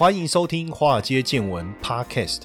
欢迎收听《华尔街见闻》Podcast。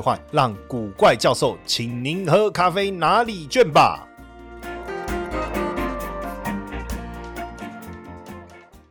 换让古怪教授请您喝咖啡哪里卷吧。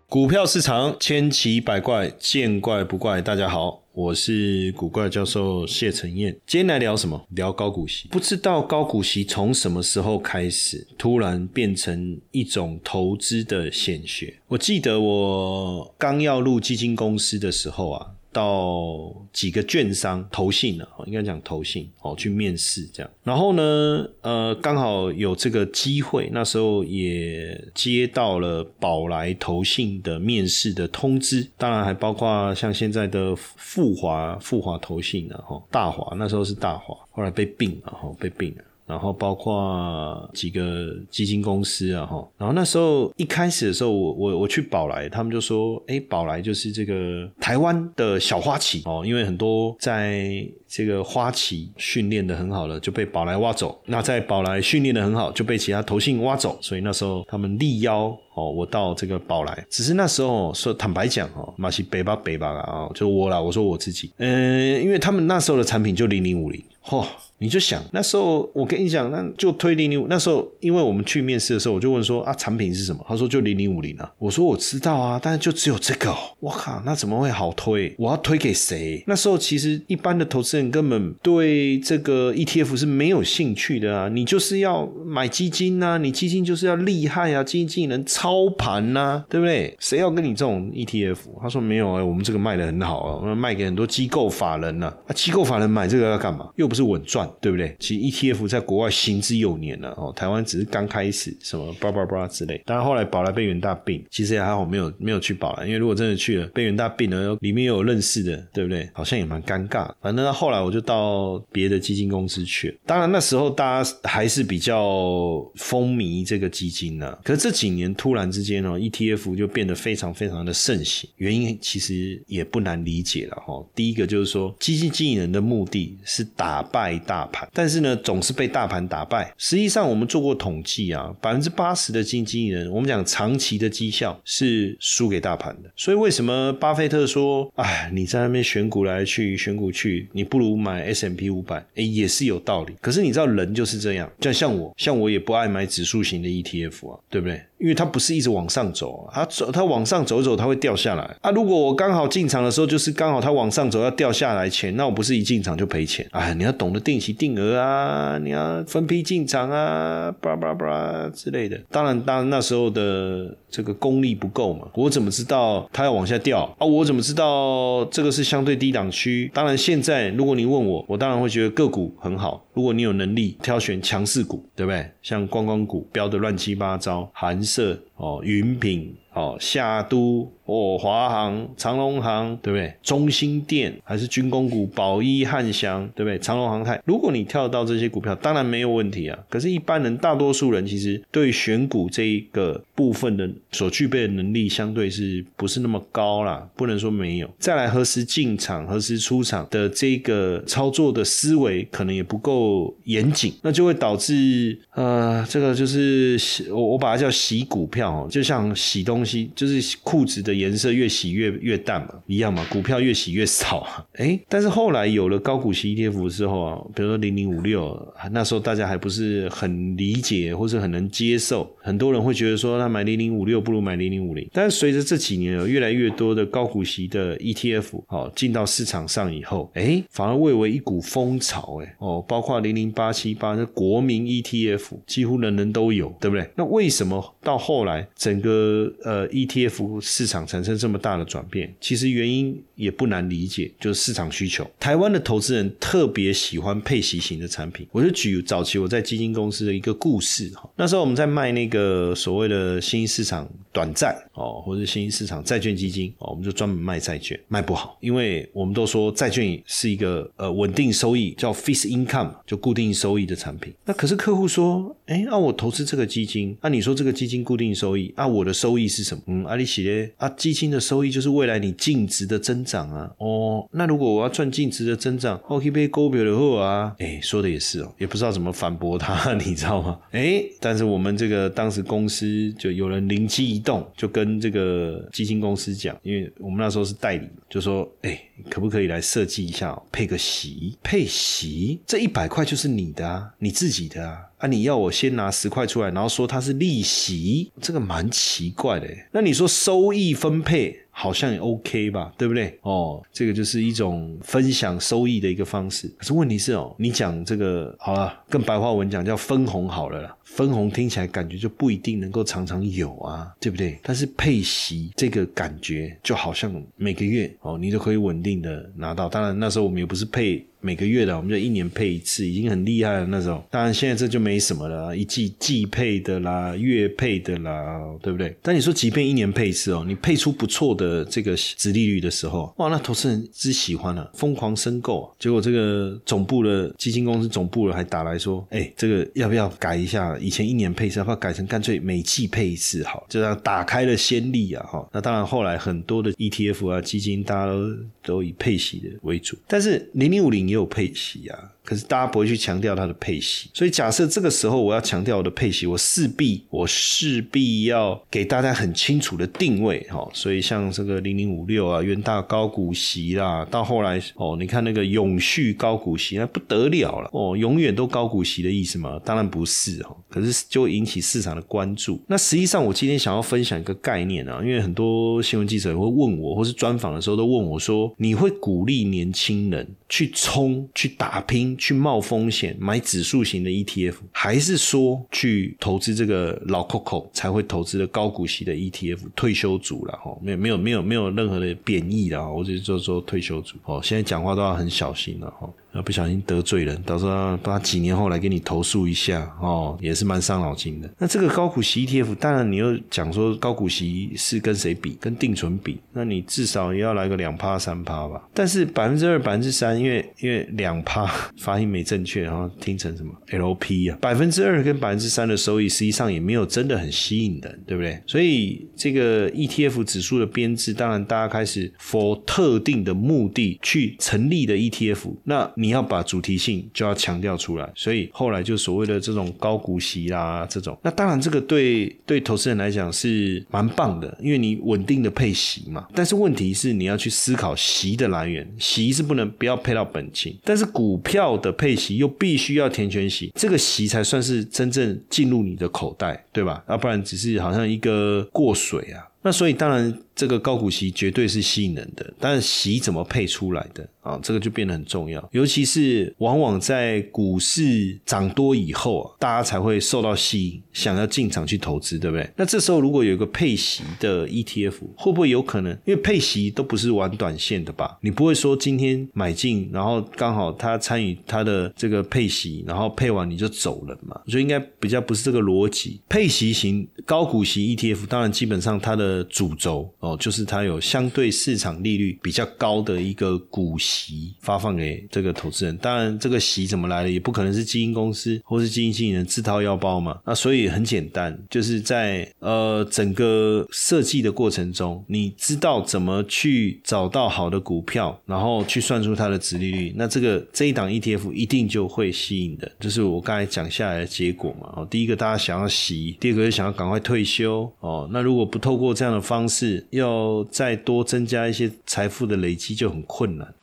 股票市场千奇百怪，见怪不怪。大家好，我是古怪教授谢承彦。今天来聊什么？聊高股息。不知道高股息从什么时候开始，突然变成一种投资的显学。我记得我刚要入基金公司的时候啊。到几个券商投信了，应该讲投信哦，去面试这样。然后呢，呃，刚好有这个机会，那时候也接到了宝来投信的面试的通知，当然还包括像现在的富华富华投信了哈，大华那时候是大华，后来被并了哈，被并了。然后包括几个基金公司啊，哈，然后那时候一开始的时候，我我我去宝来，他们就说，哎，宝来就是这个台湾的小花旗哦，因为很多在这个花旗训练的很好了，就被宝来挖走；那在宝来训练的很好，就被其他投信挖走。所以那时候他们力邀哦，我到这个宝来，只是那时候说坦白讲哦，马西北吧北吧啊，就我啦，我说我自己，嗯，因为他们那时候的产品就零零五零，嚯。你就想那时候，我跟你讲，那就推零零五。那时候，因为我们去面试的时候，我就问说啊，产品是什么？他说就零零五零啊。我说我知道啊，但是就只有这个哦。我靠，那怎么会好推？我要推给谁？那时候其实一般的投资人根本对这个 ETF 是没有兴趣的啊。你就是要买基金呐，你基金就是要厉害啊，基金经理人操盘呐，对不对？谁要跟你这种 ETF？他说没有啊，我们这个卖的很好啊，卖给很多机构法人呐。啊，机构法人买这个要干嘛？又不是稳赚。对不对？其实 ETF 在国外行之有年了哦，台湾只是刚开始，什么叭叭叭之类。当然后来宝来被元大并，其实也还好，没有没有去宝来，因为如果真的去了被元大并了，里面又有认识的，对不对？好像也蛮尴尬。反正后来我就到别的基金公司去了。当然那时候大家还是比较风靡这个基金呢。可是这几年突然之间哦，ETF 就变得非常非常的盛行。原因其实也不难理解了哈。第一个就是说，基金经理人的目的是打败大。大盘，但是呢，总是被大盘打败。实际上，我们做过统计啊，百分之八十的基金经理人，我们讲长期的绩效是输给大盘的。所以，为什么巴菲特说：“哎，你在那边选股来去，选股去，你不如买 S M P 五百。”哎，也是有道理。可是你知道，人就是这样，就像我，像我也不爱买指数型的 E T F 啊，对不对？因为它不是一直往上走，它走它往上走走，它会掉下来啊。如果我刚好进场的时候，就是刚好它往上走要掉下来前，那我不是一进场就赔钱？哎，你要懂得定期定额啊，你要分批进场啊，巴拉巴拉巴拉之类的。当然，当然那时候的这个功力不够嘛，我怎么知道它要往下掉啊？我怎么知道这个是相对低档区？当然，现在如果你问我，我当然会觉得个股很好。如果你有能力挑选强势股，对不对？像观光股标的乱七八糟，寒色哦，云品哦，夏都。哦，华航、长隆航，对不对？中心店还是军工股，宝一、汉翔，对不对？长隆航太，如果你跳到这些股票，当然没有问题啊。可是，一般人，大多数人其实对选股这一个部分的所具备的能力，相对是不是那么高啦？不能说没有。再来，何时进场、何时出场的这个操作的思维，可能也不够严谨，那就会导致呃，这个就是我我把它叫洗股票哦，就像洗东西，就是裤子的。颜色越洗越越淡嘛，一样嘛，股票越洗越少。哎，但是后来有了高股息 ETF 之后啊，比如说零零五六，那时候大家还不是很理解或是很能接受，很多人会觉得说，那买零零五六不如买零零五零。但是随着这几年有越来越多的高股息的 ETF 哦进到市场上以后，哎，反而蔚为一股风潮。哎，哦，包括零零八七八那国民 ETF，几乎人人都有，对不对？那为什么到后来整个呃 ETF 市场产生这么大的转变，其实原因也不难理解，就是市场需求。台湾的投资人特别喜欢配息型的产品。我就举早期我在基金公司的一个故事哈，那时候我们在卖那个所谓的新兴市场短债哦，或者新兴市场债券基金哦，我们就专门卖债券，卖不好，因为我们都说债券是一个呃稳定收益，叫 fixed income，就固定收益的产品。那可是客户说，哎，那我投资这个基金，那你说这个基金固定收益收益，啊我的收益是什么？嗯，阿里写的啊，基金的收益就是未来你净值的增长啊。哦，那如果我要赚净值的增长，OK，被勾表的货啊，哎，说的也是哦，也不知道怎么反驳他，你知道吗？哎，但是我们这个当时公司就有人灵机一动，就跟这个基金公司讲，因为我们那时候是代理，就说，哎，可不可以来设计一下配个息？配息这一百块就是你的啊，你自己的啊。啊！你要我先拿十块出来，然后说它是利息，这个蛮奇怪的。那你说收益分配好像也 OK 吧？对不对？哦，这个就是一种分享收益的一个方式。可是问题是哦，你讲这个好了，跟白话文讲叫分红好了啦。分红听起来感觉就不一定能够常常有啊，对不对？但是配息这个感觉就好像每个月哦，你都可以稳定的拿到。当然那时候我们也不是配。每个月的，我们就一年配一次，已经很厉害了那种。当然现在这就没什么了，一季季配的啦，月配的啦，对不对？但你说即便一年配一次哦，你配出不错的这个值利率的时候，哇，那投资人之喜欢了，疯狂申购。结果这个总部的基金公司总部的还打来说，哎，这个要不要改一下？以前一年配一次，要不要改成干脆每季配一次？好，就这样打开了先例啊！哈，那当然后来很多的 ETF 啊基金，大家都都以配息的为主，但是零零五零。也有配息啊。可是大家不会去强调它的配息，所以假设这个时候我要强调我的配息，我势必我势必要给大家很清楚的定位哈。所以像这个零零五六啊，元大高股息啦，到后来哦，你看那个永续高股息那不得了了哦，永远都高股息的意思吗？当然不是哈。可是就会引起市场的关注。那实际上我今天想要分享一个概念啊，因为很多新闻记者也会问我，或是专访的时候都问我说，你会鼓励年轻人去冲去打拼？去冒风险买指数型的 ETF，还是说去投资这个老 Coco 才会投资的高股息的 ETF？退休族了哈，没有没有没有没有任何的贬义的啊，我只是说退休族哦，现在讲话都要很小心了哈。不小心得罪人，到时候他几年后来给你投诉一下哦，也是蛮伤脑筋的。那这个高股息 ETF，当然你又讲说高股息是跟谁比？跟定存比？那你至少也要来个两趴三趴吧？但是百分之二、百分之三，因为因为两趴发音没正确，然后听成什么 LP 啊？百分之二跟百分之三的收益，实际上也没有真的很吸引人，对不对？所以这个 ETF 指数的编制，当然大家开始 for 特定的目的去成立的 ETF，那你。你要把主题性就要强调出来，所以后来就所谓的这种高股息啦，这种那当然这个对对投资人来讲是蛮棒的，因为你稳定的配息嘛。但是问题是你要去思考息的来源，息是不能不要配到本金，但是股票的配息又必须要填全息，这个息才算是真正进入你的口袋，对吧？要不然只是好像一个过水啊。那所以当然。这个高股息绝对是吸引人的，但是息怎么配出来的啊？这个就变得很重要。尤其是往往在股市涨多以后啊，大家才会受到吸引，想要进场去投资，对不对？那这时候如果有一个配息的 ETF，会不会有可能？因为配息都不是玩短线的吧？你不会说今天买进，然后刚好他参与他的这个配息，然后配完你就走了嘛？我觉得应该比较不是这个逻辑。配息型高股息 ETF，当然基本上它的主轴。哦，就是它有相对市场利率比较高的一个股息息发放给这个投资人。当然，这个息怎么来的，也不可能是基金公司或是基金经理人自掏腰包嘛。那所以很简单，就是在呃整个设计的过程中，你知道怎么去找到好的股票，然后去算出它的值利率。那这个这一档 ETF 一定就会吸引的，就是我刚才讲下来的结果嘛。哦，第一个大家想要息，第二个是想要赶快退休。哦，那如果不透过这样的方式，要再多增加一些财富的累积就很困难。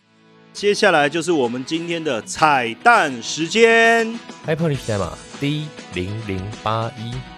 接下来就是我们今天的彩蛋时间，iPhone 代码 D 零零八一。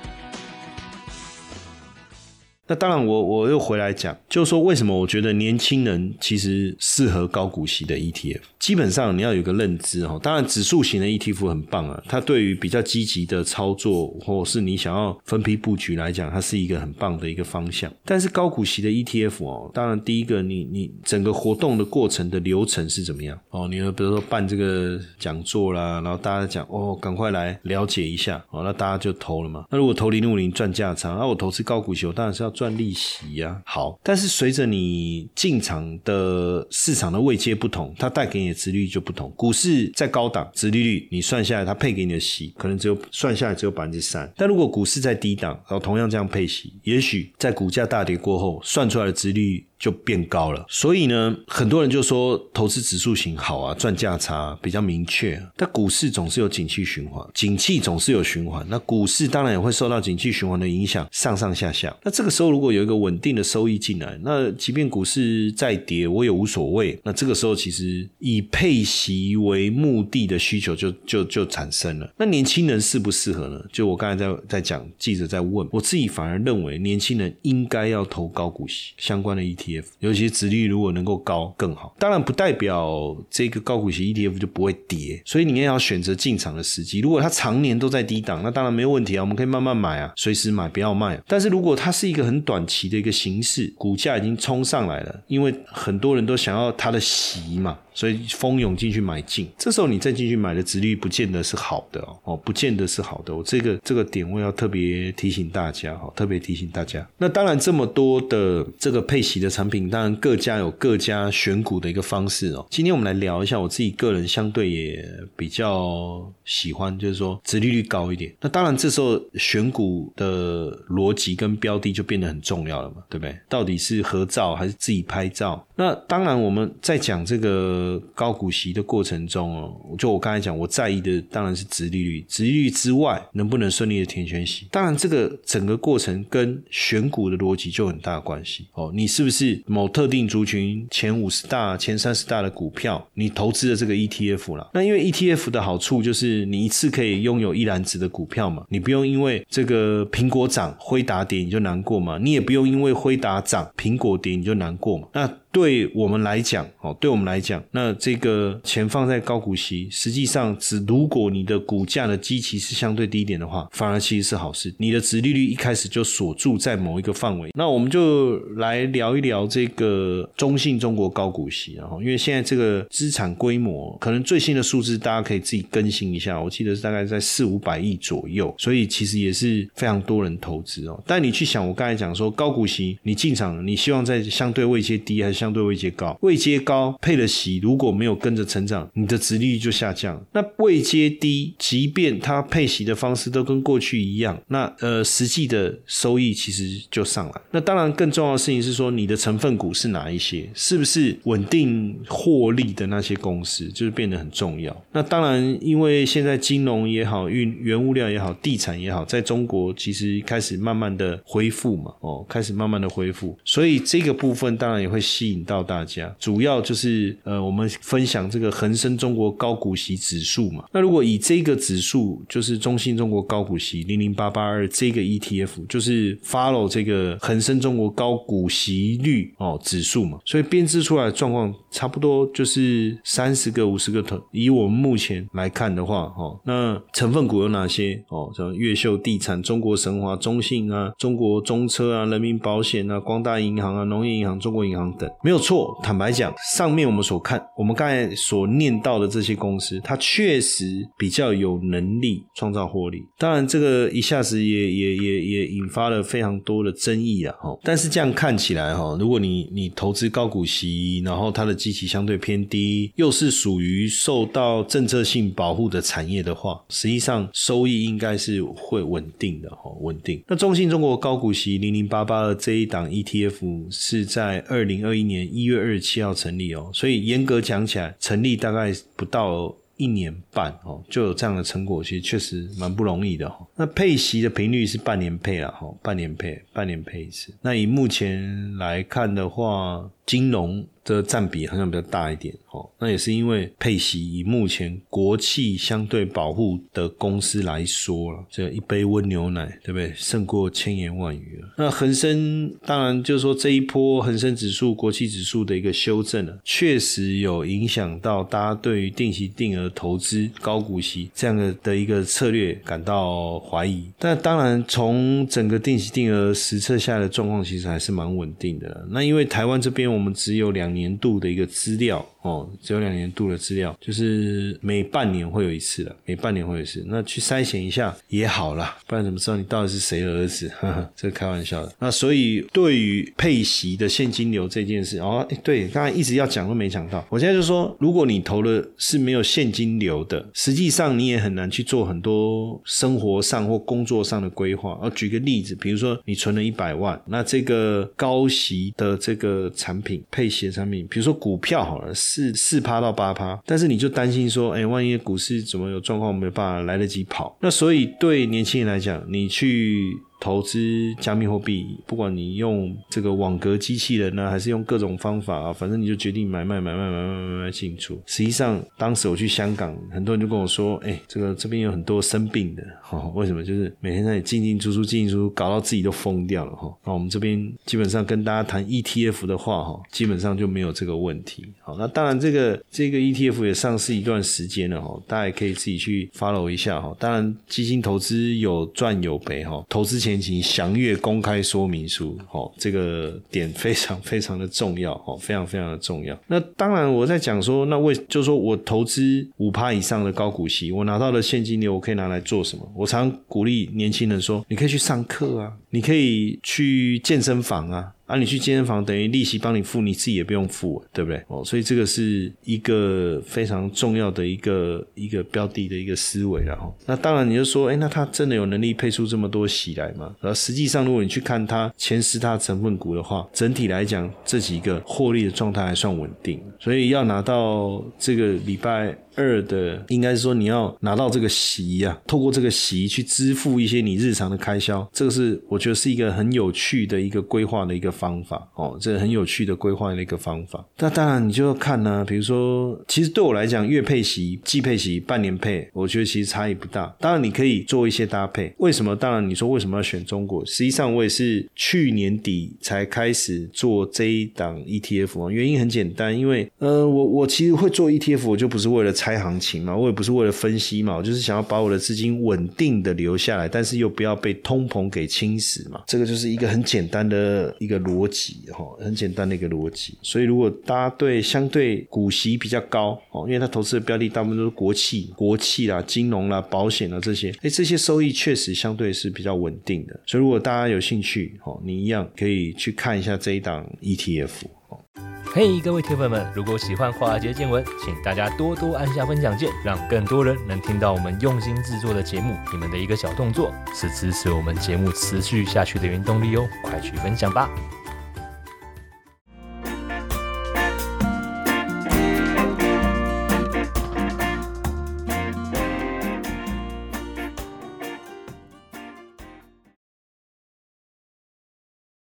那当然我我又回来讲，就是说为什么我觉得年轻人其实适合高股息的 ETF。基本上你要有个认知哈，当然指数型的 ETF 很棒啊，它对于比较积极的操作或是你想要分批布局来讲，它是一个很棒的一个方向。但是高股息的 ETF 哦，当然第一个你你整个活动的过程的流程是怎么样哦？你比如说办这个讲座啦，然后大家讲哦，赶快来了解一下哦，那大家就投了嘛。那如果投零五零赚价差，那我投资高股息，我当然是要赚利息呀。好，但是随着你进场的市场的位阶不同，它带给你的值率就不同。股市在高档，殖利率你算下来，它配给你的息可能只有算下来只有百分之三。但如果股市在低档，然后同样这样配息，也许在股价大跌过后，算出来的值率。就变高了，所以呢，很多人就说投资指数型好啊，赚价差比较明确。但股市总是有景气循环，景气总是有循环，那股市当然也会受到景气循环的影响，上上下下。那这个时候如果有一个稳定的收益进来，那即便股市再跌，我也无所谓。那这个时候其实以配息为目的的需求就就就产生了。那年轻人适不适合呢？就我刚才在在讲，记者在问，我自己反而认为年轻人应该要投高股息相关的 ETF。尤其殖利率如果能够高更好，当然不代表这个高股息 ETF 就不会跌，所以你也要选择进场的时机。如果它常年都在低档，那当然没有问题啊，我们可以慢慢买啊，随时买，不要卖。但是如果它是一个很短期的一个形式，股价已经冲上来了，因为很多人都想要它的息嘛。所以蜂拥进去买进，这时候你再进去买的值率不见得是好的哦，哦，不见得是好的。我这个这个点我要特别提醒大家哈，特别提醒大家。那当然这么多的这个配息的产品，当然各家有各家选股的一个方式哦。今天我们来聊一下，我自己个人相对也比较喜欢，就是说值利率高一点。那当然这时候选股的逻辑跟标的就变得很重要了嘛，对不对？到底是合照还是自己拍照？那当然我们在讲这个。高股息的过程中哦，就我刚才讲，我在意的当然是殖利率，殖利率之外能不能顺利的填权息？当然，这个整个过程跟选股的逻辑就很大关系哦。你是不是某特定族群前五十大、前三十大的股票，你投资的这个 ETF 了？那因为 ETF 的好处就是你一次可以拥有一篮子的股票嘛，你不用因为这个苹果涨、辉达跌你就难过嘛，你也不用因为辉达涨、苹果跌你就难过嘛。那对我们来讲，哦，对我们来讲，那这个钱放在高股息，实际上只如果你的股价的基期是相对低一点的话，反而其实是好事。你的值利率一开始就锁住在某一个范围。那我们就来聊一聊这个中信中国高股息，然后因为现在这个资产规模，可能最新的数字大家可以自己更新一下，我记得是大概在四五百亿左右，所以其实也是非常多人投资哦。但你去想，我刚才讲说高股息，你进场，你希望在相对位阶低还是相相对位阶高，位阶高配的息如果没有跟着成长，你的值利率就下降。那位阶低，即便它配息的方式都跟过去一样，那呃实际的收益其实就上来。那当然更重要的事情是说，你的成分股是哪一些，是不是稳定获利的那些公司，就是变得很重要。那当然，因为现在金融也好，运原物料也好，地产也好，在中国其实开始慢慢的恢复嘛，哦，开始慢慢的恢复，所以这个部分当然也会吸引。引到大家，主要就是呃，我们分享这个恒生中国高股息指数嘛。那如果以这个指数，就是中信中国高股息零零八八二这个 ETF，就是 follow 这个恒生中国高股息率哦指数嘛。所以编织出来的状况差不多就是三十个、五十个头。以我们目前来看的话，哦，那成分股有哪些？哦，什么越秀地产、中国神华、中信啊、中国中车啊、人民保险啊、光大银行啊、农业银行、中国银行等。没有错，坦白讲，上面我们所看，我们刚才所念到的这些公司，它确实比较有能力创造获利。当然，这个一下子也也也也引发了非常多的争议啊！哈，但是这样看起来哈，如果你你投资高股息，然后它的基期相对偏低，又是属于受到政策性保护的产业的话，实际上收益应该是会稳定的哈，稳定。那中信中国高股息零零八八二这一档 ETF 是在二零二一年。一月二十七号成立哦，所以严格讲起来，成立大概不到一年半哦，就有这样的成果，其实确实蛮不容易的哈。那配息的频率是半年配啊，哈，半年配，半年配一次。那以目前来看的话，金融。的占比好像比较大一点哦，那也是因为配息以目前国企相对保护的公司来说了，这一杯温牛奶对不对？胜过千言万语了。那恒生当然就是说这一波恒生指数、国企指数的一个修正了，确实有影响到大家对于定期定额投资、高股息这样的的一个策略感到怀疑。但当然，从整个定期定额实测下来的状况，其实还是蛮稳定的。那因为台湾这边我们只有两。年度的一个资料哦，只有两年度的资料，就是每半年会有一次的，每半年会有一次，那去筛选一下也好啦，不然怎么知道你到底是谁的儿子？哈 哈这开玩笑的。那所以对于配息的现金流这件事，哦，对，刚才一直要讲都没讲到。我现在就说，如果你投的是没有现金流的，实际上你也很难去做很多生活上或工作上的规划。我举个例子，比如说你存了一百万，那这个高息的这个产品配息产品。比如说股票好了，四四趴到八趴，但是你就担心说，哎，万一股市怎么有状况，没有办法来得及跑，那所以对年轻人来讲，你去。投资加密货币，不管你用这个网格机器人呢，还是用各种方法啊，反正你就决定买卖买卖买卖买卖进出。实际上，当时我去香港，很多人就跟我说：“哎，这个这边有很多生病的，哈，为什么？就是每天在里进进出出进进出出，搞到自己都疯掉了，哈。那我们这边基本上跟大家谈 ETF 的话，哈，基本上就没有这个问题。好，那当然这个这个 ETF 也上市一段时间了，哈，大家也可以自己去 follow 一下，哈。当然基金投资有赚有赔，哈，投资。前请详阅公开说明书，哦，这个点非常非常的重要，哦，非常非常的重要。那当然，我在讲说，那为就是说我投资五趴以上的高股息，我拿到的现金流，我可以拿来做什么？我常鼓励年轻人说，你可以去上课啊，你可以去健身房啊。啊，你去健身房等于利息帮你付，你自己也不用付，对不对？哦，所以这个是一个非常重要的一个一个标的的一个思维然后，那当然你就说，哎，那他真的有能力配出这么多息来吗？然后实际上，如果你去看它前十大成分股的话，整体来讲这几个获利的状态还算稳定，所以要拿到这个礼拜。二的应该是说你要拿到这个息呀，透过这个息去支付一些你日常的开销，这个是我觉得是一个很有趣的一个规划的一个方法哦，这很有趣的规划的一个方法。那当然你就要看呢，比如说，其实对我来讲，月配息、季配息、半年配，我觉得其实差异不大。当然你可以做一些搭配。为什么？当然你说为什么要选中国？实际上我也是去年底才开始做这一档 ETF 啊，原因很简单，因为呃，我我其实会做 ETF，我就不是为了猜行情嘛，我也不是为了分析嘛，我就是想要把我的资金稳定的留下来，但是又不要被通膨给侵蚀嘛。这个就是一个很简单的一个逻辑哈，很简单的一个逻辑。所以如果大家对相对股息比较高哦，因为他投资的标的大部分都是国企、国企啦、金融啦、保险啦这些，哎，这些收益确实相对是比较稳定的。所以如果大家有兴趣哦，你一样可以去看一下这一档 ETF。嘿，各位铁粉们，如果喜欢华尔街见闻，请大家多多按下分享键，让更多人能听到我们用心制作的节目。你们的一个小动作，是支持我们节目持续下去的原动力哦，快去分享吧！